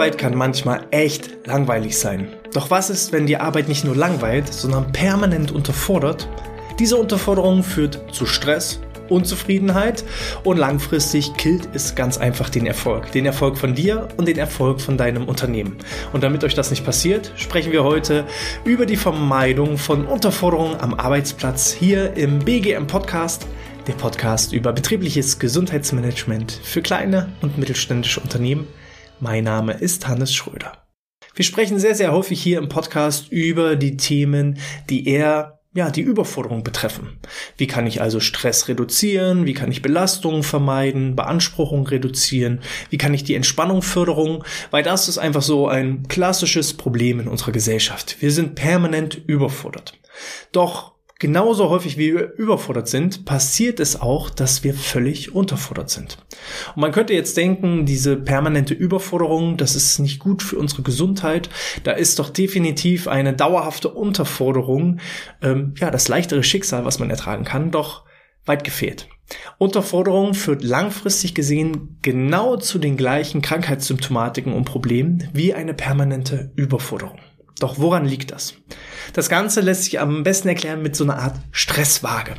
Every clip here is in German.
Arbeit kann manchmal echt langweilig sein. Doch was ist, wenn die Arbeit nicht nur langweilt, sondern permanent unterfordert? Diese Unterforderung führt zu Stress, Unzufriedenheit und langfristig killt es ganz einfach den Erfolg. Den Erfolg von dir und den Erfolg von deinem Unternehmen. Und damit euch das nicht passiert, sprechen wir heute über die Vermeidung von Unterforderungen am Arbeitsplatz hier im BGM Podcast der Podcast über betriebliches Gesundheitsmanagement für kleine und mittelständische Unternehmen. Mein Name ist Hannes Schröder. Wir sprechen sehr, sehr häufig hier im Podcast über die Themen, die eher ja, die Überforderung betreffen. Wie kann ich also Stress reduzieren? Wie kann ich Belastungen vermeiden? Beanspruchung reduzieren? Wie kann ich die Entspannung fördern? Weil das ist einfach so ein klassisches Problem in unserer Gesellschaft. Wir sind permanent überfordert. Doch Genauso häufig wie wir überfordert sind, passiert es auch, dass wir völlig unterfordert sind. Und man könnte jetzt denken, diese permanente Überforderung, das ist nicht gut für unsere Gesundheit. Da ist doch definitiv eine dauerhafte Unterforderung, ähm, ja, das leichtere Schicksal, was man ertragen kann, doch weit gefehlt. Unterforderung führt langfristig gesehen genau zu den gleichen Krankheitssymptomatiken und Problemen wie eine permanente Überforderung. Doch woran liegt das? Das Ganze lässt sich am besten erklären mit so einer Art Stresswaage.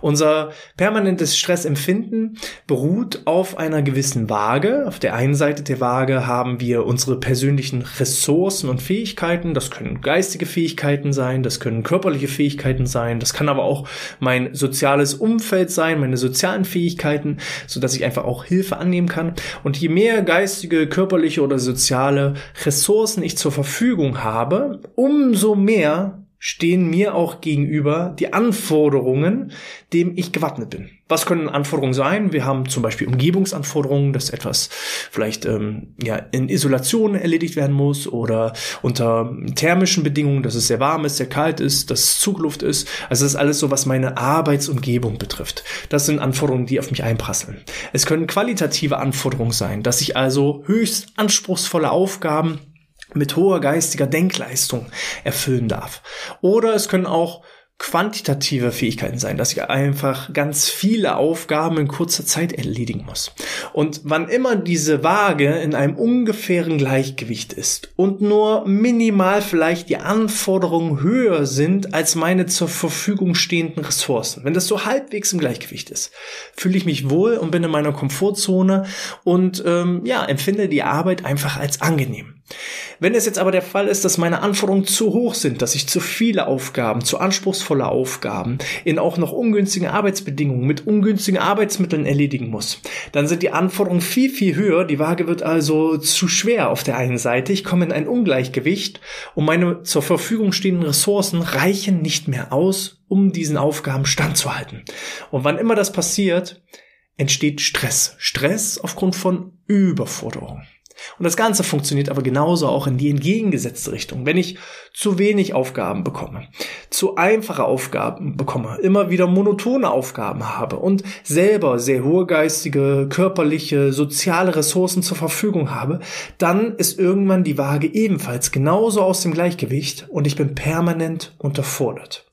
Unser permanentes Stressempfinden beruht auf einer gewissen Waage. Auf der einen Seite der Waage haben wir unsere persönlichen Ressourcen und Fähigkeiten. Das können geistige Fähigkeiten sein, das können körperliche Fähigkeiten sein, das kann aber auch mein soziales Umfeld sein, meine sozialen Fähigkeiten, so dass ich einfach auch Hilfe annehmen kann. Und je mehr geistige, körperliche oder soziale Ressourcen ich zur Verfügung habe, umso mehr stehen mir auch gegenüber die Anforderungen, dem ich gewappnet bin. Was können Anforderungen sein? Wir haben zum Beispiel Umgebungsanforderungen, dass etwas vielleicht ähm, ja in Isolation erledigt werden muss oder unter thermischen Bedingungen, dass es sehr warm ist, sehr kalt ist, dass es Zugluft ist. Also das ist alles so, was meine Arbeitsumgebung betrifft. Das sind Anforderungen, die auf mich einprasseln. Es können qualitative Anforderungen sein, dass ich also höchst anspruchsvolle Aufgaben mit hoher geistiger Denkleistung erfüllen darf. Oder es können auch quantitative Fähigkeiten sein, dass ich einfach ganz viele Aufgaben in kurzer Zeit erledigen muss. Und wann immer diese Waage in einem ungefähren Gleichgewicht ist und nur minimal vielleicht die Anforderungen höher sind als meine zur Verfügung stehenden Ressourcen, wenn das so halbwegs im Gleichgewicht ist, fühle ich mich wohl und bin in meiner Komfortzone und ähm, ja empfinde die Arbeit einfach als angenehm. Wenn es jetzt aber der Fall ist, dass meine Anforderungen zu hoch sind, dass ich zu viele Aufgaben, zu anspruchsvolle Aufgaben in auch noch ungünstigen Arbeitsbedingungen mit ungünstigen Arbeitsmitteln erledigen muss, dann sind die Anforderungen viel, viel höher. Die Waage wird also zu schwer auf der einen Seite. Ich komme in ein Ungleichgewicht und meine zur Verfügung stehenden Ressourcen reichen nicht mehr aus, um diesen Aufgaben standzuhalten. Und wann immer das passiert, entsteht Stress. Stress aufgrund von Überforderung. Und das Ganze funktioniert aber genauso auch in die entgegengesetzte Richtung. Wenn ich zu wenig Aufgaben bekomme, zu einfache Aufgaben bekomme, immer wieder monotone Aufgaben habe und selber sehr hohe geistige, körperliche, soziale Ressourcen zur Verfügung habe, dann ist irgendwann die Waage ebenfalls genauso aus dem Gleichgewicht und ich bin permanent unterfordert.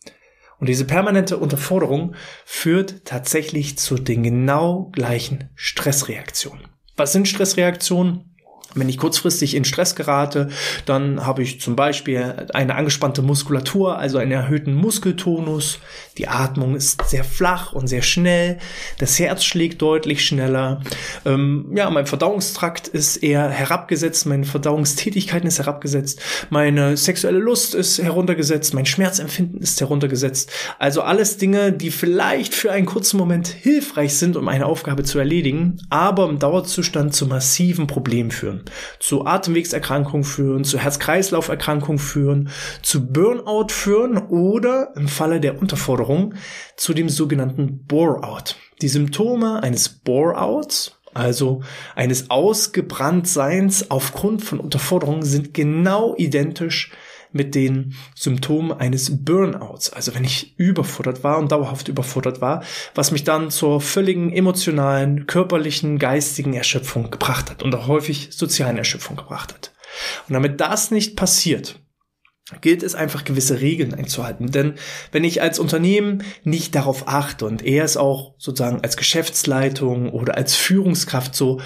Und diese permanente Unterforderung führt tatsächlich zu den genau gleichen Stressreaktionen. Was sind Stressreaktionen? Wenn ich kurzfristig in Stress gerate, dann habe ich zum Beispiel eine angespannte Muskulatur, also einen erhöhten Muskeltonus. Die Atmung ist sehr flach und sehr schnell. Das Herz schlägt deutlich schneller. Ähm, ja, mein Verdauungstrakt ist eher herabgesetzt. Meine Verdauungstätigkeit ist herabgesetzt. Meine sexuelle Lust ist heruntergesetzt. Mein Schmerzempfinden ist heruntergesetzt. Also alles Dinge, die vielleicht für einen kurzen Moment hilfreich sind, um eine Aufgabe zu erledigen, aber im Dauerzustand zu massiven Problemen führen zu Atemwegserkrankungen führen, zu Herz-Kreislauf-Erkrankungen führen, zu Burnout führen oder im Falle der Unterforderung zu dem sogenannten Bore-out. Die Symptome eines Bore-outs, also eines Ausgebranntseins aufgrund von Unterforderung, sind genau identisch mit den Symptomen eines Burnouts. Also wenn ich überfordert war und dauerhaft überfordert war, was mich dann zur völligen emotionalen, körperlichen, geistigen Erschöpfung gebracht hat und auch häufig sozialen Erschöpfung gebracht hat. Und damit das nicht passiert, gilt es einfach gewisse Regeln einzuhalten. Denn wenn ich als Unternehmen nicht darauf achte und er es auch sozusagen als Geschäftsleitung oder als Führungskraft so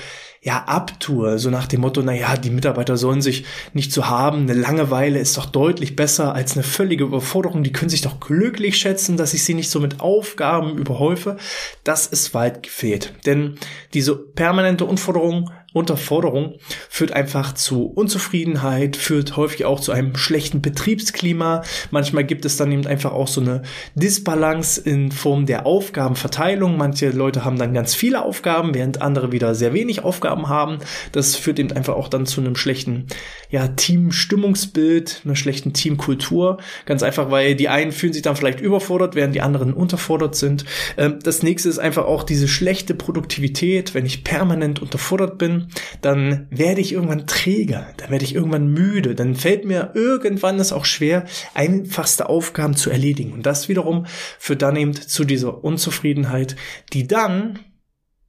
ja abtue, so nach dem Motto, na ja, die Mitarbeiter sollen sich nicht so haben, eine Langeweile ist doch deutlich besser als eine völlige Überforderung, die können sich doch glücklich schätzen, dass ich sie nicht so mit Aufgaben überhäufe, das ist weit gefehlt. Denn diese permanente Unforderung Unterforderung führt einfach zu Unzufriedenheit, führt häufig auch zu einem schlechten Betriebsklima. Manchmal gibt es dann eben einfach auch so eine Disbalance in Form der Aufgabenverteilung. Manche Leute haben dann ganz viele Aufgaben, während andere wieder sehr wenig Aufgaben haben. Das führt eben einfach auch dann zu einem schlechten ja, Teamstimmungsbild, einer schlechten Teamkultur. Ganz einfach, weil die einen fühlen sich dann vielleicht überfordert, während die anderen unterfordert sind. Ähm, das nächste ist einfach auch diese schlechte Produktivität, wenn ich permanent unterfordert bin dann werde ich irgendwann träge, dann werde ich irgendwann müde, dann fällt mir irgendwann es auch schwer, einfachste Aufgaben zu erledigen. Und das wiederum führt dann eben zu dieser Unzufriedenheit, die dann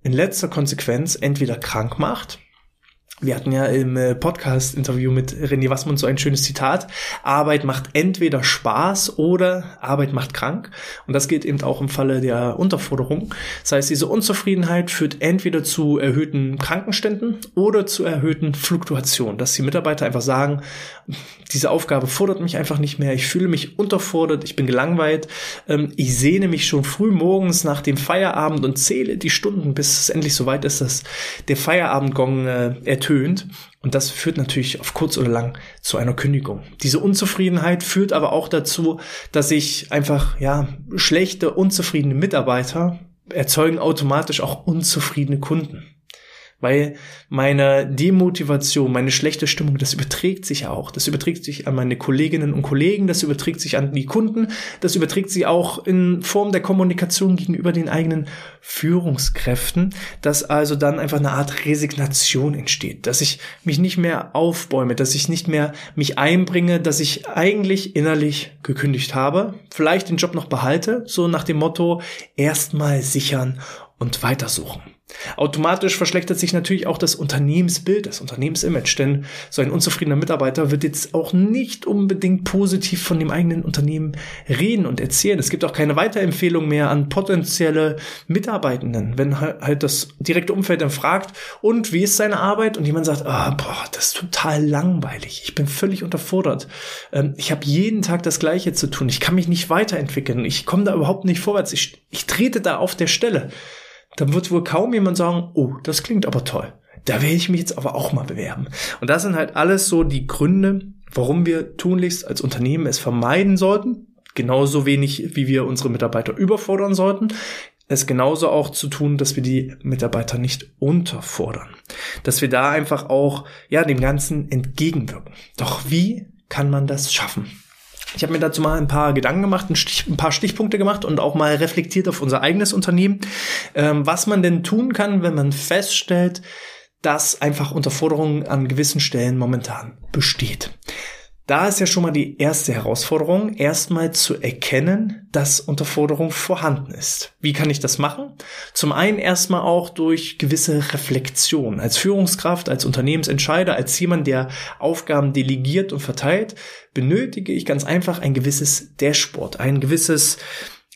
in letzter Konsequenz entweder krank macht, wir hatten ja im äh, Podcast-Interview mit René Wassmann so ein schönes Zitat. Arbeit macht entweder Spaß oder Arbeit macht krank. Und das gilt eben auch im Falle der Unterforderung. Das heißt, diese Unzufriedenheit führt entweder zu erhöhten Krankenständen oder zu erhöhten Fluktuationen. Dass die Mitarbeiter einfach sagen, diese Aufgabe fordert mich einfach nicht mehr. Ich fühle mich unterfordert. Ich bin gelangweilt. Ähm, ich sehne mich schon früh morgens nach dem Feierabend und zähle die Stunden, bis es endlich soweit ist, dass der Feierabendgong äh, ertönt ertönt. Und das führt natürlich auf kurz oder lang zu einer Kündigung. Diese Unzufriedenheit führt aber auch dazu, dass ich einfach, ja, schlechte, unzufriedene Mitarbeiter erzeugen automatisch auch unzufriedene Kunden. Weil meine Demotivation, meine schlechte Stimmung, das überträgt sich auch. Das überträgt sich an meine Kolleginnen und Kollegen, das überträgt sich an die Kunden, das überträgt sich auch in Form der Kommunikation gegenüber den eigenen Führungskräften, dass also dann einfach eine Art Resignation entsteht, dass ich mich nicht mehr aufbäume, dass ich nicht mehr mich einbringe, dass ich eigentlich innerlich gekündigt habe, vielleicht den Job noch behalte, so nach dem Motto erstmal sichern und weitersuchen. Automatisch verschlechtert sich natürlich auch das Unternehmensbild, das Unternehmensimage, denn so ein unzufriedener Mitarbeiter wird jetzt auch nicht unbedingt positiv von dem eigenen Unternehmen reden und erzählen. Es gibt auch keine Weiterempfehlung mehr an potenzielle Mitarbeitenden, wenn halt das direkte Umfeld dann fragt, und wie ist seine Arbeit? Und jemand sagt, ah, boah, das ist total langweilig, ich bin völlig unterfordert, ähm, ich habe jeden Tag das Gleiche zu tun, ich kann mich nicht weiterentwickeln, ich komme da überhaupt nicht vorwärts, ich, ich trete da auf der Stelle dann wird wohl kaum jemand sagen, oh, das klingt aber toll. Da werde ich mich jetzt aber auch mal bewerben. Und das sind halt alles so die Gründe, warum wir tunlichst als Unternehmen es vermeiden sollten. Genauso wenig, wie wir unsere Mitarbeiter überfordern sollten. Es genauso auch zu tun, dass wir die Mitarbeiter nicht unterfordern. Dass wir da einfach auch, ja, dem Ganzen entgegenwirken. Doch wie kann man das schaffen? Ich habe mir dazu mal ein paar Gedanken gemacht, ein, Stich, ein, paar Stichpunkte gemacht und auch mal reflektiert auf unser eigenes Unternehmen, ähm, was man denn tun kann, wenn man feststellt, dass einfach Unterforderungen an gewissen Stellen momentan besteht. Da ist ja schon mal die erste Herausforderung, erstmal zu erkennen, dass Unterforderung vorhanden ist. Wie kann ich das machen? Zum einen erstmal auch durch gewisse Reflexion. Als Führungskraft, als Unternehmensentscheider, als jemand, der Aufgaben delegiert und verteilt, benötige ich ganz einfach ein gewisses Dashboard, ein gewisses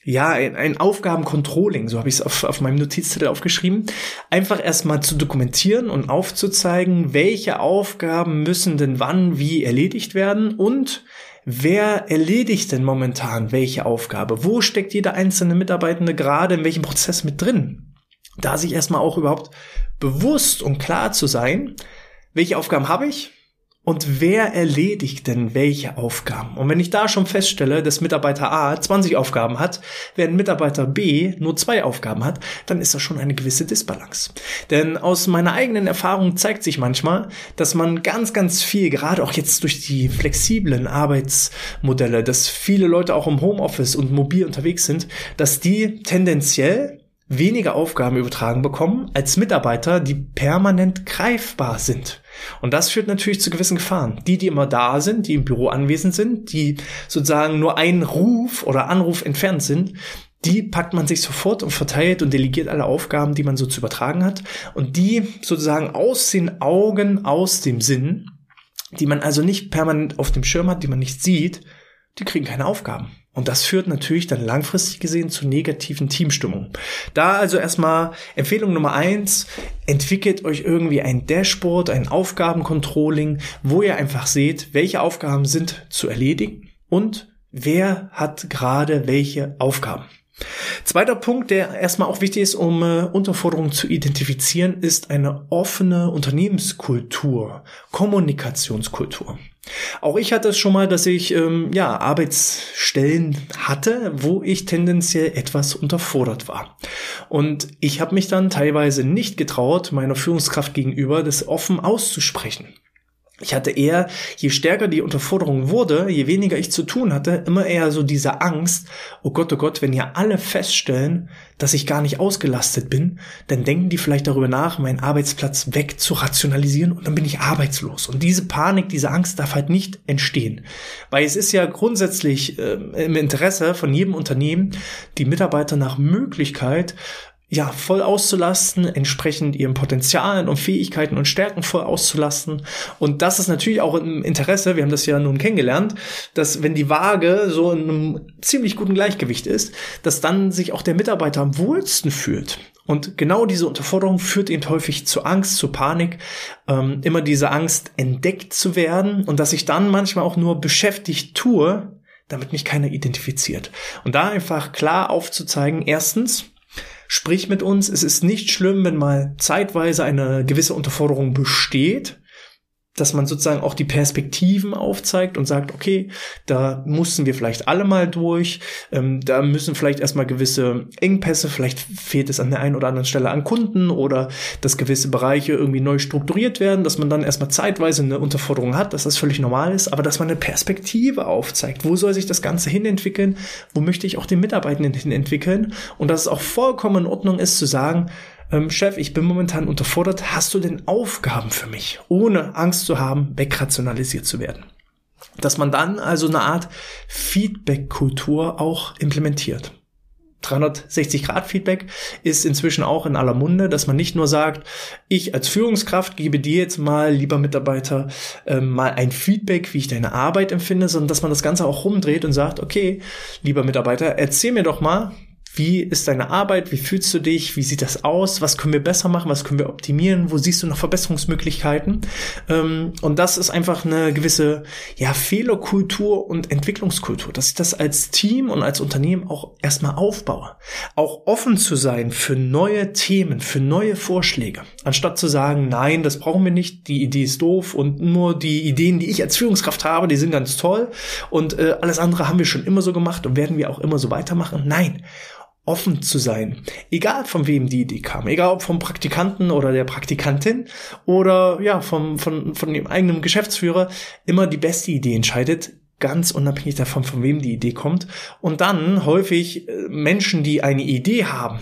ja, ein, ein Aufgabencontrolling, so habe ich es auf, auf meinem Notizzettel aufgeschrieben, einfach erstmal zu dokumentieren und aufzuzeigen, welche Aufgaben müssen denn wann wie erledigt werden und wer erledigt denn momentan welche Aufgabe? Wo steckt jeder einzelne Mitarbeitende gerade in welchem Prozess mit drin? Da sich erstmal auch überhaupt bewusst und klar zu sein, welche Aufgaben habe ich, und wer erledigt denn welche Aufgaben? Und wenn ich da schon feststelle, dass Mitarbeiter A 20 Aufgaben hat, während Mitarbeiter B nur zwei Aufgaben hat, dann ist das schon eine gewisse Disbalance. Denn aus meiner eigenen Erfahrung zeigt sich manchmal, dass man ganz, ganz viel, gerade auch jetzt durch die flexiblen Arbeitsmodelle, dass viele Leute auch im Homeoffice und mobil unterwegs sind, dass die tendenziell weniger Aufgaben übertragen bekommen als Mitarbeiter, die permanent greifbar sind. Und das führt natürlich zu gewissen Gefahren. Die, die immer da sind, die im Büro anwesend sind, die sozusagen nur einen Ruf oder Anruf entfernt sind, die packt man sich sofort und verteilt und delegiert alle Aufgaben, die man so zu übertragen hat. Und die sozusagen aus den Augen, aus dem Sinn, die man also nicht permanent auf dem Schirm hat, die man nicht sieht, die kriegen keine Aufgaben. Und das führt natürlich dann langfristig gesehen zu negativen Teamstimmungen. Da also erstmal Empfehlung Nummer eins, entwickelt euch irgendwie ein Dashboard, ein Aufgabencontrolling, wo ihr einfach seht, welche Aufgaben sind zu erledigen und wer hat gerade welche Aufgaben. Zweiter Punkt, der erstmal auch wichtig ist, um äh, Unterforderungen zu identifizieren, ist eine offene Unternehmenskultur, Kommunikationskultur. Auch ich hatte es schon mal, dass ich ähm, ja Arbeitsstellen hatte, wo ich tendenziell etwas unterfordert war. Und ich habe mich dann teilweise nicht getraut, meiner Führungskraft gegenüber das offen auszusprechen. Ich hatte eher, je stärker die Unterforderung wurde, je weniger ich zu tun hatte, immer eher so diese Angst, oh Gott, oh Gott, wenn ja alle feststellen, dass ich gar nicht ausgelastet bin, dann denken die vielleicht darüber nach, meinen Arbeitsplatz weg zu rationalisieren und dann bin ich arbeitslos. Und diese Panik, diese Angst darf halt nicht entstehen. Weil es ist ja grundsätzlich äh, im Interesse von jedem Unternehmen, die Mitarbeiter nach Möglichkeit ja, voll auszulasten, entsprechend ihren Potenzialen und Fähigkeiten und Stärken voll auszulasten. Und das ist natürlich auch im Interesse, wir haben das ja nun kennengelernt, dass wenn die Waage so in einem ziemlich guten Gleichgewicht ist, dass dann sich auch der Mitarbeiter am wohlsten fühlt. Und genau diese Unterforderung führt eben häufig zu Angst, zu Panik, ähm, immer diese Angst entdeckt zu werden und dass ich dann manchmal auch nur beschäftigt tue, damit mich keiner identifiziert. Und da einfach klar aufzuzeigen, erstens, Sprich mit uns. Es ist nicht schlimm, wenn mal zeitweise eine gewisse Unterforderung besteht dass man sozusagen auch die Perspektiven aufzeigt und sagt, okay, da mussten wir vielleicht alle mal durch, ähm, da müssen vielleicht erstmal gewisse Engpässe, vielleicht fehlt es an der einen oder anderen Stelle an Kunden oder dass gewisse Bereiche irgendwie neu strukturiert werden, dass man dann erstmal zeitweise eine Unterforderung hat, dass das völlig normal ist, aber dass man eine Perspektive aufzeigt. Wo soll sich das Ganze hinentwickeln? Wo möchte ich auch den Mitarbeitenden hinentwickeln? Und dass es auch vollkommen in Ordnung ist zu sagen, ähm, Chef, ich bin momentan unterfordert, hast du denn Aufgaben für mich, ohne Angst zu haben, wegrationalisiert zu werden? Dass man dann also eine Art Feedback-Kultur auch implementiert. 360-Grad-Feedback ist inzwischen auch in aller Munde, dass man nicht nur sagt, ich als Führungskraft gebe dir jetzt mal, lieber Mitarbeiter, äh, mal ein Feedback, wie ich deine Arbeit empfinde, sondern dass man das Ganze auch rumdreht und sagt, okay, lieber Mitarbeiter, erzähl mir doch mal, wie ist deine Arbeit? Wie fühlst du dich? Wie sieht das aus? Was können wir besser machen? Was können wir optimieren? Wo siehst du noch Verbesserungsmöglichkeiten? Ähm, und das ist einfach eine gewisse ja, Fehlerkultur und Entwicklungskultur, dass ich das als Team und als Unternehmen auch erstmal aufbaue. Auch offen zu sein für neue Themen, für neue Vorschläge. Anstatt zu sagen, nein, das brauchen wir nicht, die Idee ist doof und nur die Ideen, die ich als Führungskraft habe, die sind ganz toll und äh, alles andere haben wir schon immer so gemacht und werden wir auch immer so weitermachen. Nein offen zu sein. Egal von wem die Idee kam. Egal ob vom Praktikanten oder der Praktikantin oder ja, vom, von, von dem eigenen Geschäftsführer. Immer die beste Idee entscheidet. Ganz unabhängig davon, von wem die Idee kommt. Und dann häufig äh, Menschen, die eine Idee haben,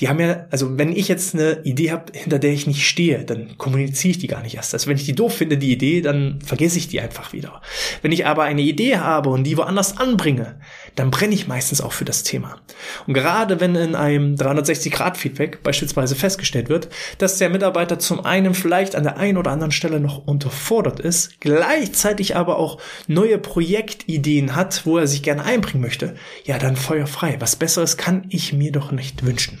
die haben ja, also wenn ich jetzt eine Idee habe, hinter der ich nicht stehe, dann kommuniziere ich die gar nicht erst. Also wenn ich die doof finde, die Idee, dann vergesse ich die einfach wieder. Wenn ich aber eine Idee habe und die woanders anbringe, dann brenne ich meistens auch für das Thema. Und gerade wenn in einem 360-Grad-Feedback beispielsweise festgestellt wird, dass der Mitarbeiter zum einen vielleicht an der einen oder anderen Stelle noch unterfordert ist, gleichzeitig aber auch neue Projektideen hat, wo er sich gerne einbringen möchte, ja dann feuerfrei. Was Besseres kann ich mir doch nicht wünschen.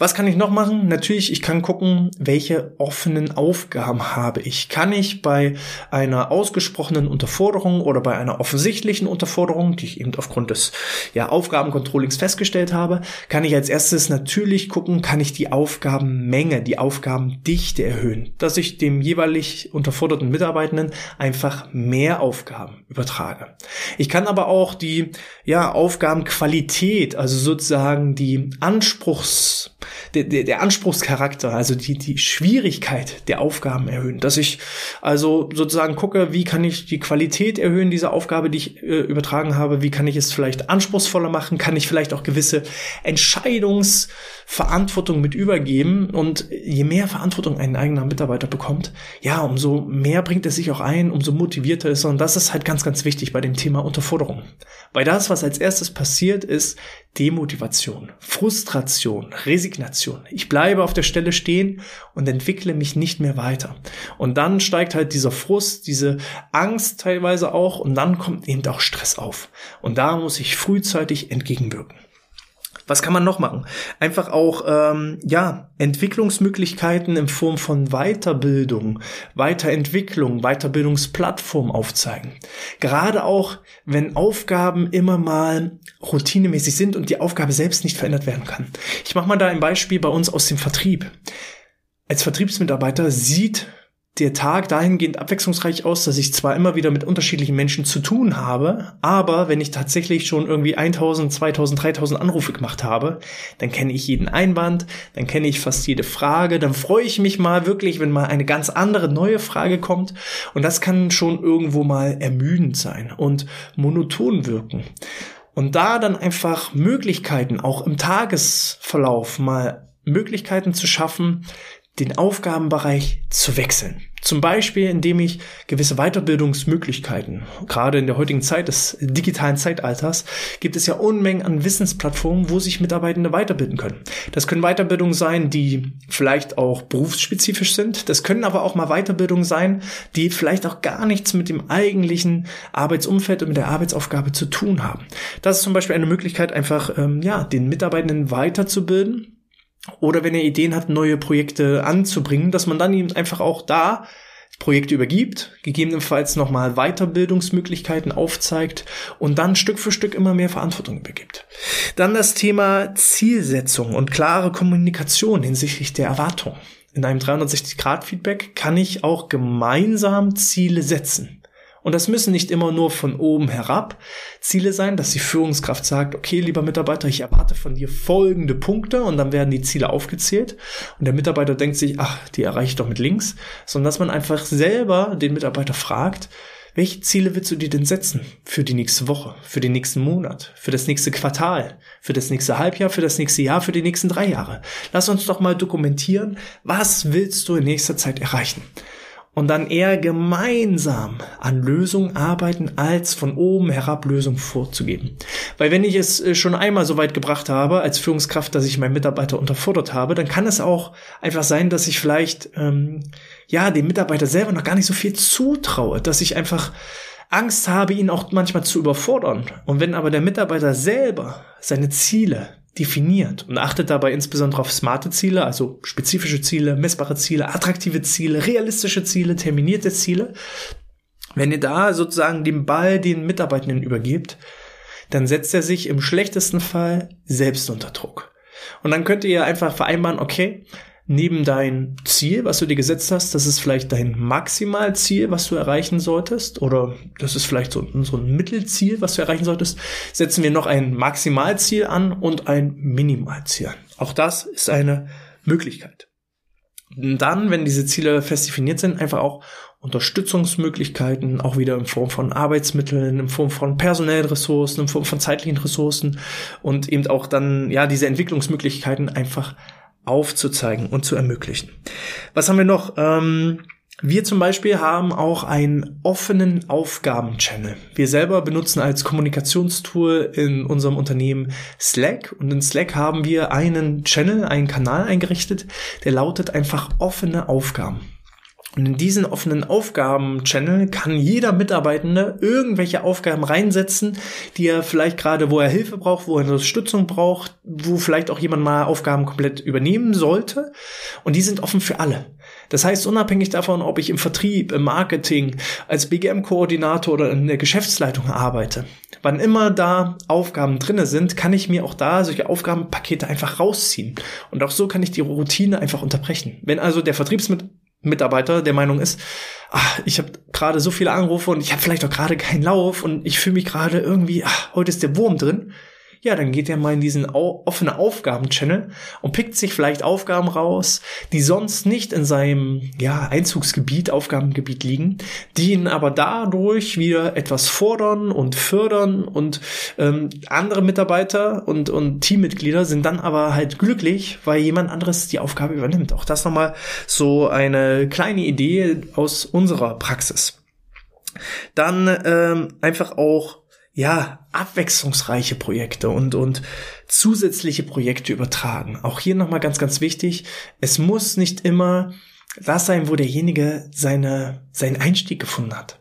Was kann ich noch machen? Natürlich, ich kann gucken, welche offenen Aufgaben habe ich. Kann ich bei einer ausgesprochenen Unterforderung oder bei einer offensichtlichen Unterforderung, die ich eben aufgrund des ja, Aufgabencontrollings festgestellt habe, kann ich als erstes natürlich gucken, kann ich die Aufgabenmenge, die Aufgabendichte erhöhen, dass ich dem jeweilig unterforderten Mitarbeitenden einfach mehr Aufgaben übertrage. Ich kann aber auch die ja, Aufgabenqualität, also sozusagen die Anspruchs der, der, der Anspruchscharakter, also die, die Schwierigkeit der Aufgaben erhöhen. Dass ich also sozusagen gucke, wie kann ich die Qualität erhöhen dieser Aufgabe, die ich äh, übertragen habe, wie kann ich es vielleicht anspruchsvoller machen, kann ich vielleicht auch gewisse Entscheidungsverantwortung mit übergeben? Und je mehr Verantwortung ein eigener Mitarbeiter bekommt, ja, umso mehr bringt er sich auch ein, umso motivierter ist er. Und das ist halt ganz, ganz wichtig bei dem Thema Unterforderung. Weil das, was als erstes passiert, ist Demotivation, Frustration, Resignation Resignation. Ich bleibe auf der Stelle stehen und entwickle mich nicht mehr weiter. Und dann steigt halt dieser Frust, diese Angst teilweise auch und dann kommt eben auch Stress auf. Und da muss ich frühzeitig entgegenwirken. Was kann man noch machen? Einfach auch ähm, ja Entwicklungsmöglichkeiten in Form von Weiterbildung, Weiterentwicklung, Weiterbildungsplattform aufzeigen. Gerade auch, wenn Aufgaben immer mal routinemäßig sind und die Aufgabe selbst nicht verändert werden kann. Ich mache mal da ein Beispiel bei uns aus dem Vertrieb. Als Vertriebsmitarbeiter sieht der Tag dahingehend abwechslungsreich aus, dass ich zwar immer wieder mit unterschiedlichen Menschen zu tun habe, aber wenn ich tatsächlich schon irgendwie 1000, 2000, 3000 Anrufe gemacht habe, dann kenne ich jeden Einwand, dann kenne ich fast jede Frage, dann freue ich mich mal wirklich, wenn mal eine ganz andere neue Frage kommt und das kann schon irgendwo mal ermüdend sein und monoton wirken. Und da dann einfach Möglichkeiten, auch im Tagesverlauf mal Möglichkeiten zu schaffen, den Aufgabenbereich zu wechseln. Zum Beispiel, indem ich gewisse Weiterbildungsmöglichkeiten, gerade in der heutigen Zeit des digitalen Zeitalters, gibt es ja Unmengen an Wissensplattformen, wo sich Mitarbeitende weiterbilden können. Das können Weiterbildungen sein, die vielleicht auch berufsspezifisch sind. Das können aber auch mal Weiterbildungen sein, die vielleicht auch gar nichts mit dem eigentlichen Arbeitsumfeld und mit der Arbeitsaufgabe zu tun haben. Das ist zum Beispiel eine Möglichkeit, einfach ähm, ja den Mitarbeitenden weiterzubilden oder wenn ihr Ideen habt, neue Projekte anzubringen, dass man dann ihm einfach auch da Projekte übergibt, gegebenenfalls nochmal Weiterbildungsmöglichkeiten aufzeigt und dann Stück für Stück immer mehr Verantwortung übergibt. Dann das Thema Zielsetzung und klare Kommunikation hinsichtlich der Erwartung. In einem 360-Grad-Feedback kann ich auch gemeinsam Ziele setzen. Und das müssen nicht immer nur von oben herab Ziele sein, dass die Führungskraft sagt, okay, lieber Mitarbeiter, ich erwarte von dir folgende Punkte und dann werden die Ziele aufgezählt. Und der Mitarbeiter denkt sich, ach, die erreiche ich doch mit links, sondern dass man einfach selber den Mitarbeiter fragt, welche Ziele willst du dir denn setzen für die nächste Woche, für den nächsten Monat, für das nächste Quartal, für das nächste Halbjahr, für das nächste Jahr, für die nächsten drei Jahre? Lass uns doch mal dokumentieren, was willst du in nächster Zeit erreichen? Und dann eher gemeinsam an Lösungen arbeiten, als von oben herab Lösungen vorzugeben. Weil wenn ich es äh, schon einmal so weit gebracht habe als Führungskraft, dass ich meinen Mitarbeiter unterfordert habe, dann kann es auch einfach sein, dass ich vielleicht ähm, ja dem Mitarbeiter selber noch gar nicht so viel zutraue, dass ich einfach Angst habe, ihn auch manchmal zu überfordern. Und wenn aber der Mitarbeiter selber seine Ziele definiert und achtet dabei insbesondere auf smarte Ziele, also spezifische Ziele, messbare Ziele, attraktive Ziele, realistische Ziele, terminierte Ziele. Wenn ihr da sozusagen den Ball den Mitarbeitenden übergebt, dann setzt er sich im schlechtesten Fall selbst unter Druck. Und dann könnt ihr einfach vereinbaren, okay, neben dein Ziel, was du dir gesetzt hast, das ist vielleicht dein Maximalziel, was du erreichen solltest, oder das ist vielleicht so, so ein Mittelziel, was du erreichen solltest, setzen wir noch ein Maximalziel an und ein Minimalziel an. Auch das ist eine Möglichkeit. Dann, wenn diese Ziele fest definiert sind, einfach auch Unterstützungsmöglichkeiten, auch wieder in Form von Arbeitsmitteln, in Form von personellen Ressourcen, in Form von zeitlichen Ressourcen und eben auch dann, ja, diese Entwicklungsmöglichkeiten einfach aufzuzeigen und zu ermöglichen. Was haben wir noch? Ähm, wir zum Beispiel haben auch einen offenen Aufgaben-Channel. Wir selber benutzen als Kommunikationstool in unserem Unternehmen Slack und in Slack haben wir einen Channel, einen Kanal eingerichtet, der lautet einfach offene Aufgaben. Und in diesen offenen Aufgaben-Channel kann jeder Mitarbeitende irgendwelche Aufgaben reinsetzen, die er vielleicht gerade, wo er Hilfe braucht, wo er Unterstützung braucht, wo vielleicht auch jemand mal Aufgaben komplett übernehmen sollte. Und die sind offen für alle. Das heißt, unabhängig davon, ob ich im Vertrieb, im Marketing, als BGM-Koordinator oder in der Geschäftsleitung arbeite, wann immer da Aufgaben drinne sind, kann ich mir auch da solche Aufgabenpakete einfach rausziehen. Und auch so kann ich die Routine einfach unterbrechen. Wenn also der Vertriebsmit Mitarbeiter der Meinung ist, ach, ich habe gerade so viele Anrufe und ich habe vielleicht auch gerade keinen Lauf und ich fühle mich gerade irgendwie, ach, heute ist der Wurm drin, ja, dann geht er mal in diesen offenen Aufgaben-Channel und pickt sich vielleicht Aufgaben raus, die sonst nicht in seinem ja, Einzugsgebiet, Aufgabengebiet liegen, die ihn aber dadurch wieder etwas fordern und fördern und ähm, andere Mitarbeiter und, und Teammitglieder sind dann aber halt glücklich, weil jemand anderes die Aufgabe übernimmt. Auch das nochmal so eine kleine Idee aus unserer Praxis. Dann ähm, einfach auch ja, abwechslungsreiche Projekte und, und zusätzliche Projekte übertragen. Auch hier nochmal ganz, ganz wichtig. Es muss nicht immer das sein, wo derjenige seine, seinen Einstieg gefunden hat.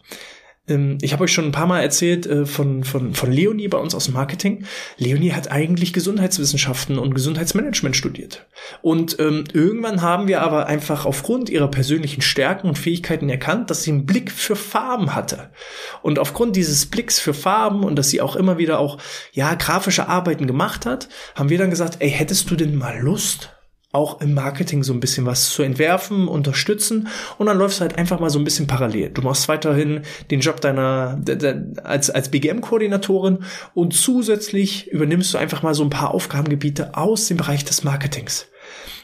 Ähm, ich habe euch schon ein paar Mal erzählt äh, von, von, von Leonie bei uns aus Marketing. Leonie hat eigentlich Gesundheitswissenschaften und Gesundheitsmanagement studiert. Und ähm, irgendwann haben wir aber einfach aufgrund ihrer persönlichen Stärken und Fähigkeiten erkannt, dass sie einen Blick für Farben hatte. Und aufgrund dieses Blicks für Farben und dass sie auch immer wieder auch, ja, grafische Arbeiten gemacht hat, haben wir dann gesagt, ey, hättest du denn mal Lust, auch im Marketing so ein bisschen was zu entwerfen, unterstützen und dann läufst du halt einfach mal so ein bisschen parallel. Du machst weiterhin den Job deiner de, de, als als BGM-Koordinatorin und zusätzlich übernimmst du einfach mal so ein paar Aufgabengebiete aus dem Bereich des Marketings.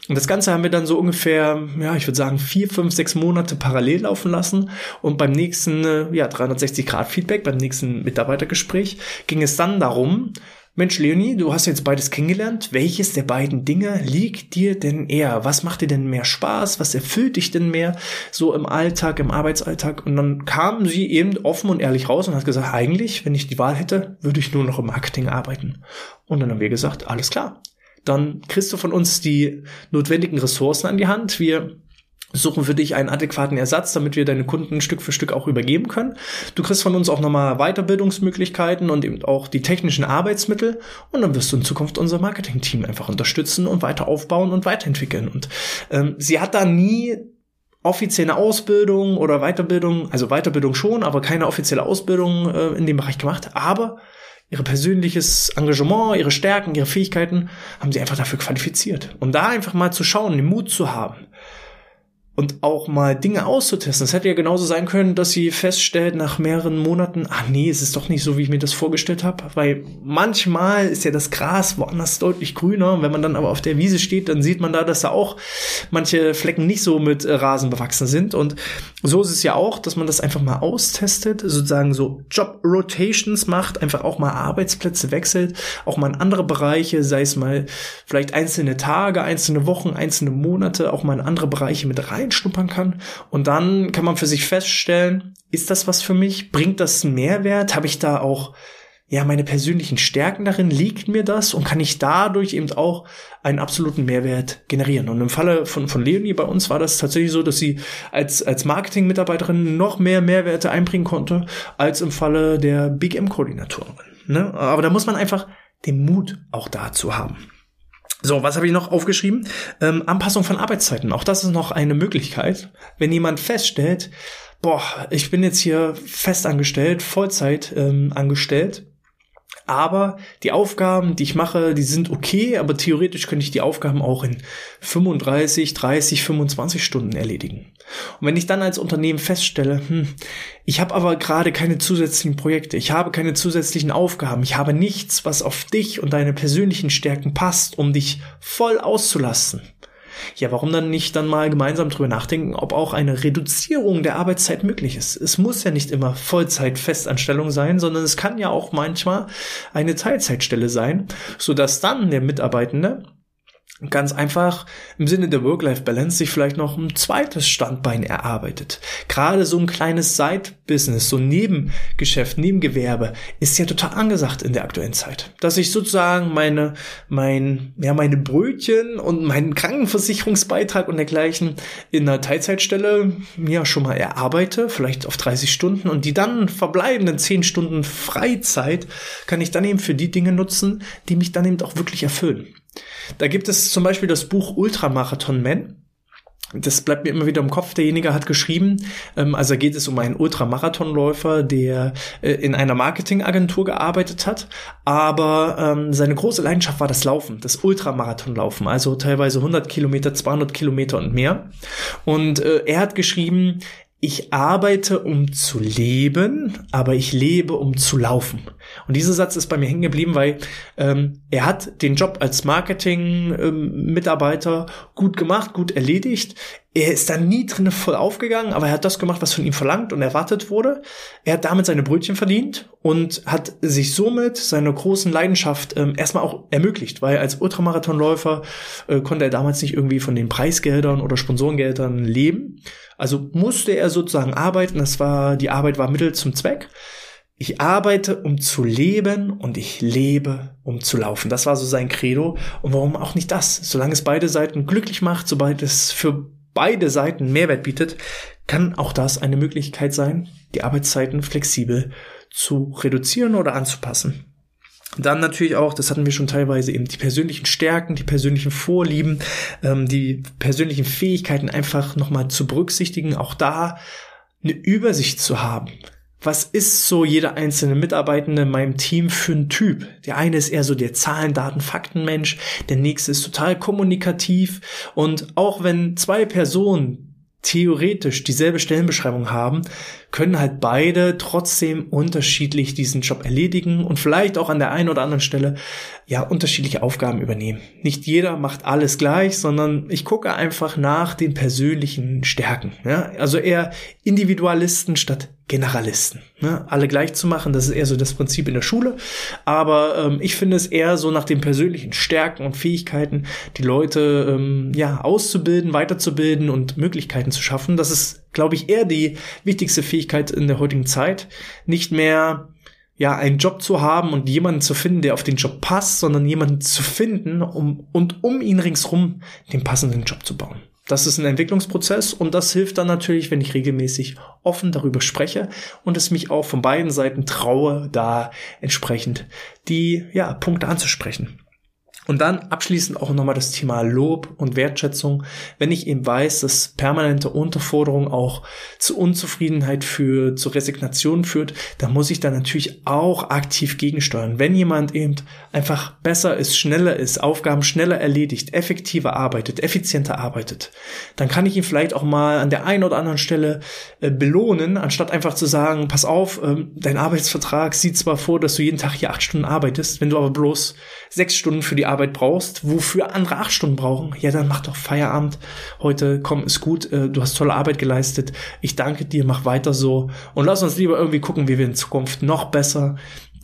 Und das Ganze haben wir dann so ungefähr, ja, ich würde sagen, vier, fünf, sechs Monate parallel laufen lassen. Und beim nächsten, äh, ja, 360-Grad-Feedback, beim nächsten Mitarbeitergespräch ging es dann darum, Mensch, Leonie, du hast jetzt beides kennengelernt. Welches der beiden Dinge liegt dir denn eher? Was macht dir denn mehr Spaß? Was erfüllt dich denn mehr so im Alltag, im Arbeitsalltag? Und dann kam sie eben offen und ehrlich raus und hat gesagt, eigentlich, wenn ich die Wahl hätte, würde ich nur noch im Marketing arbeiten. Und dann haben wir gesagt, alles klar. Dann kriegst du von uns die notwendigen Ressourcen an die Hand. Wir suchen für dich einen adäquaten Ersatz, damit wir deine Kunden Stück für Stück auch übergeben können. Du kriegst von uns auch nochmal Weiterbildungsmöglichkeiten und eben auch die technischen Arbeitsmittel und dann wirst du in Zukunft unser Marketing-Team einfach unterstützen und weiter aufbauen und weiterentwickeln. Und ähm, sie hat da nie offizielle Ausbildung oder Weiterbildung, also Weiterbildung schon, aber keine offizielle Ausbildung äh, in dem Bereich gemacht, aber ihre persönliches Engagement, ihre Stärken, ihre Fähigkeiten haben sie einfach dafür qualifiziert. Und da einfach mal zu schauen, den Mut zu haben, und auch mal Dinge auszutesten. Es hätte ja genauso sein können, dass sie feststellt nach mehreren Monaten, ach nee, es ist doch nicht so, wie ich mir das vorgestellt habe, weil manchmal ist ja das Gras woanders deutlich grüner. Wenn man dann aber auf der Wiese steht, dann sieht man da, dass da auch manche Flecken nicht so mit äh, Rasen bewachsen sind. Und so ist es ja auch, dass man das einfach mal austestet, sozusagen so Job Rotations macht, einfach auch mal Arbeitsplätze wechselt, auch mal in andere Bereiche, sei es mal vielleicht einzelne Tage, einzelne Wochen, einzelne Monate, auch mal in andere Bereiche mit rein reinschnuppern kann. Und dann kann man für sich feststellen, ist das was für mich? Bringt das einen Mehrwert? Habe ich da auch ja, meine persönlichen Stärken darin, liegt mir das und kann ich dadurch eben auch einen absoluten Mehrwert generieren. Und im Falle von, von Leonie bei uns war das tatsächlich so, dass sie als, als Marketing-Mitarbeiterin noch mehr Mehrwerte einbringen konnte, als im Falle der Big M-Koordinatorin. Ne? Aber da muss man einfach den Mut auch dazu haben. So, was habe ich noch aufgeschrieben? Ähm, Anpassung von Arbeitszeiten. Auch das ist noch eine Möglichkeit. Wenn jemand feststellt, boah, ich bin jetzt hier festangestellt, Vollzeit ähm, angestellt aber die Aufgaben, die ich mache, die sind okay, aber theoretisch könnte ich die Aufgaben auch in 35, 30, 25 Stunden erledigen. Und wenn ich dann als Unternehmen feststelle, hm, ich habe aber gerade keine zusätzlichen Projekte, ich habe keine zusätzlichen Aufgaben, ich habe nichts, was auf dich und deine persönlichen Stärken passt, um dich voll auszulasten, ja, warum dann nicht dann mal gemeinsam drüber nachdenken, ob auch eine Reduzierung der Arbeitszeit möglich ist? Es muss ja nicht immer Vollzeit-Festanstellung sein, sondern es kann ja auch manchmal eine Teilzeitstelle sein, sodass dann der Mitarbeitende ganz einfach im Sinne der Work-Life-Balance sich vielleicht noch ein zweites Standbein erarbeitet. Gerade so ein kleines Side-Business, so ein Nebengeschäft, Nebengewerbe ist ja total angesagt in der aktuellen Zeit. Dass ich sozusagen meine, mein, ja, meine Brötchen und meinen Krankenversicherungsbeitrag und dergleichen in einer Teilzeitstelle ja schon mal erarbeite, vielleicht auf 30 Stunden und die dann verbleibenden 10 Stunden Freizeit kann ich dann eben für die Dinge nutzen, die mich dann eben auch wirklich erfüllen. Da gibt es zum Beispiel das Buch Ultramarathon Man. Das bleibt mir immer wieder im Kopf. Derjenige hat geschrieben, ähm, also geht es um einen Ultramarathonläufer, der äh, in einer Marketingagentur gearbeitet hat, aber ähm, seine große Leidenschaft war das Laufen, das Ultramarathonlaufen, also teilweise 100 Kilometer, 200 Kilometer und mehr. Und äh, er hat geschrieben, ich arbeite, um zu leben, aber ich lebe, um zu laufen. Und dieser Satz ist bei mir hängen geblieben, weil ähm, er hat den Job als Marketing-Mitarbeiter ähm, gut gemacht, gut erledigt. Er ist da nie drin voll aufgegangen, aber er hat das gemacht, was von ihm verlangt und erwartet wurde. Er hat damit seine Brötchen verdient und hat sich somit seine großen Leidenschaft ähm, erstmal auch ermöglicht, weil als Ultramarathonläufer äh, konnte er damals nicht irgendwie von den Preisgeldern oder Sponsorengeldern leben also musste er sozusagen arbeiten. Das war, die Arbeit war Mittel zum Zweck. Ich arbeite, um zu leben und ich lebe, um zu laufen. Das war so sein Credo. Und warum auch nicht das? Solange es beide Seiten glücklich macht, sobald es für beide Seiten Mehrwert bietet, kann auch das eine Möglichkeit sein, die Arbeitszeiten flexibel zu reduzieren oder anzupassen. Dann natürlich auch, das hatten wir schon teilweise eben, die persönlichen Stärken, die persönlichen Vorlieben, ähm, die persönlichen Fähigkeiten einfach nochmal zu berücksichtigen, auch da eine Übersicht zu haben. Was ist so jeder einzelne Mitarbeitende in meinem Team für ein Typ? Der eine ist eher so der Zahlen, Daten, Fakten Mensch, der nächste ist total kommunikativ und auch wenn zwei Personen theoretisch dieselbe Stellenbeschreibung haben, können halt beide trotzdem unterschiedlich diesen Job erledigen und vielleicht auch an der einen oder anderen Stelle ja unterschiedliche Aufgaben übernehmen. Nicht jeder macht alles gleich, sondern ich gucke einfach nach den persönlichen Stärken. Ja? Also eher Individualisten statt Generalisten. Ne? Alle gleich zu machen, das ist eher so das Prinzip in der Schule. Aber ähm, ich finde es eher so nach den persönlichen Stärken und Fähigkeiten, die Leute ähm, ja auszubilden, weiterzubilden und Möglichkeiten zu schaffen. Das ist, glaube ich, eher die wichtigste Fähigkeit in der heutigen Zeit. Nicht mehr ja, einen Job zu haben und jemanden zu finden, der auf den Job passt, sondern jemanden zu finden um, und um ihn ringsrum den passenden Job zu bauen. Das ist ein Entwicklungsprozess und das hilft dann natürlich, wenn ich regelmäßig offen darüber spreche und es mich auch von beiden Seiten traue, da entsprechend die ja, Punkte anzusprechen. Und dann abschließend auch nochmal das Thema Lob und Wertschätzung. Wenn ich eben weiß, dass permanente Unterforderung auch zu Unzufriedenheit führt, zu Resignation führt, dann muss ich da natürlich auch aktiv gegensteuern. Wenn jemand eben einfach besser ist, schneller ist, Aufgaben schneller erledigt, effektiver arbeitet, effizienter arbeitet, dann kann ich ihn vielleicht auch mal an der einen oder anderen Stelle äh, belohnen, anstatt einfach zu sagen, pass auf, ähm, dein Arbeitsvertrag sieht zwar vor, dass du jeden Tag hier acht Stunden arbeitest, wenn du aber bloß sechs Stunden für die Arbeit brauchst, wofür andere acht Stunden brauchen, ja, dann mach doch Feierabend. Heute, komm, ist gut, äh, du hast tolle Arbeit geleistet. Ich danke dir, mach weiter so. Und lass uns lieber irgendwie gucken, wie wir in Zukunft noch besser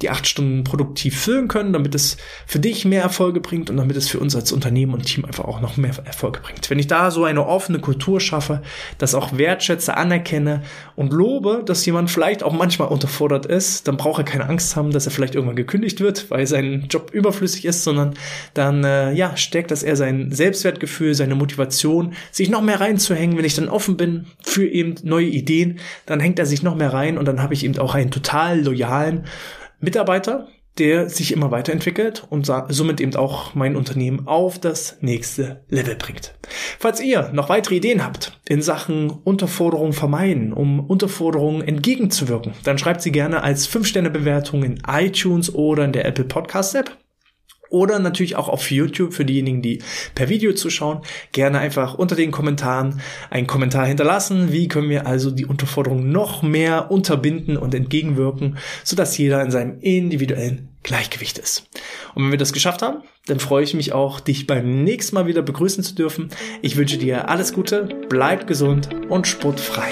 die acht Stunden produktiv füllen können, damit es für dich mehr Erfolge bringt und damit es für uns als Unternehmen und Team einfach auch noch mehr Erfolge bringt. Wenn ich da so eine offene Kultur schaffe, das auch wertschätze, anerkenne und lobe, dass jemand vielleicht auch manchmal unterfordert ist, dann braucht er keine Angst haben, dass er vielleicht irgendwann gekündigt wird, weil sein Job überflüssig ist, sondern dann äh, ja stärkt das eher sein Selbstwertgefühl, seine Motivation, sich noch mehr reinzuhängen. Wenn ich dann offen bin für eben neue Ideen, dann hängt er sich noch mehr rein und dann habe ich eben auch einen total loyalen Mitarbeiter, der sich immer weiterentwickelt und somit eben auch mein Unternehmen auf das nächste Level bringt. Falls ihr noch weitere Ideen habt in Sachen Unterforderung vermeiden, um Unterforderungen entgegenzuwirken, dann schreibt sie gerne als 5-Sterne-Bewertung in iTunes oder in der Apple Podcast App. Oder natürlich auch auf YouTube für diejenigen, die per Video zuschauen. Gerne einfach unter den Kommentaren einen Kommentar hinterlassen. Wie können wir also die Unterforderung noch mehr unterbinden und entgegenwirken, sodass jeder in seinem individuellen Gleichgewicht ist. Und wenn wir das geschafft haben, dann freue ich mich auch, dich beim nächsten Mal wieder begrüßen zu dürfen. Ich wünsche dir alles Gute, bleib gesund und sportfrei.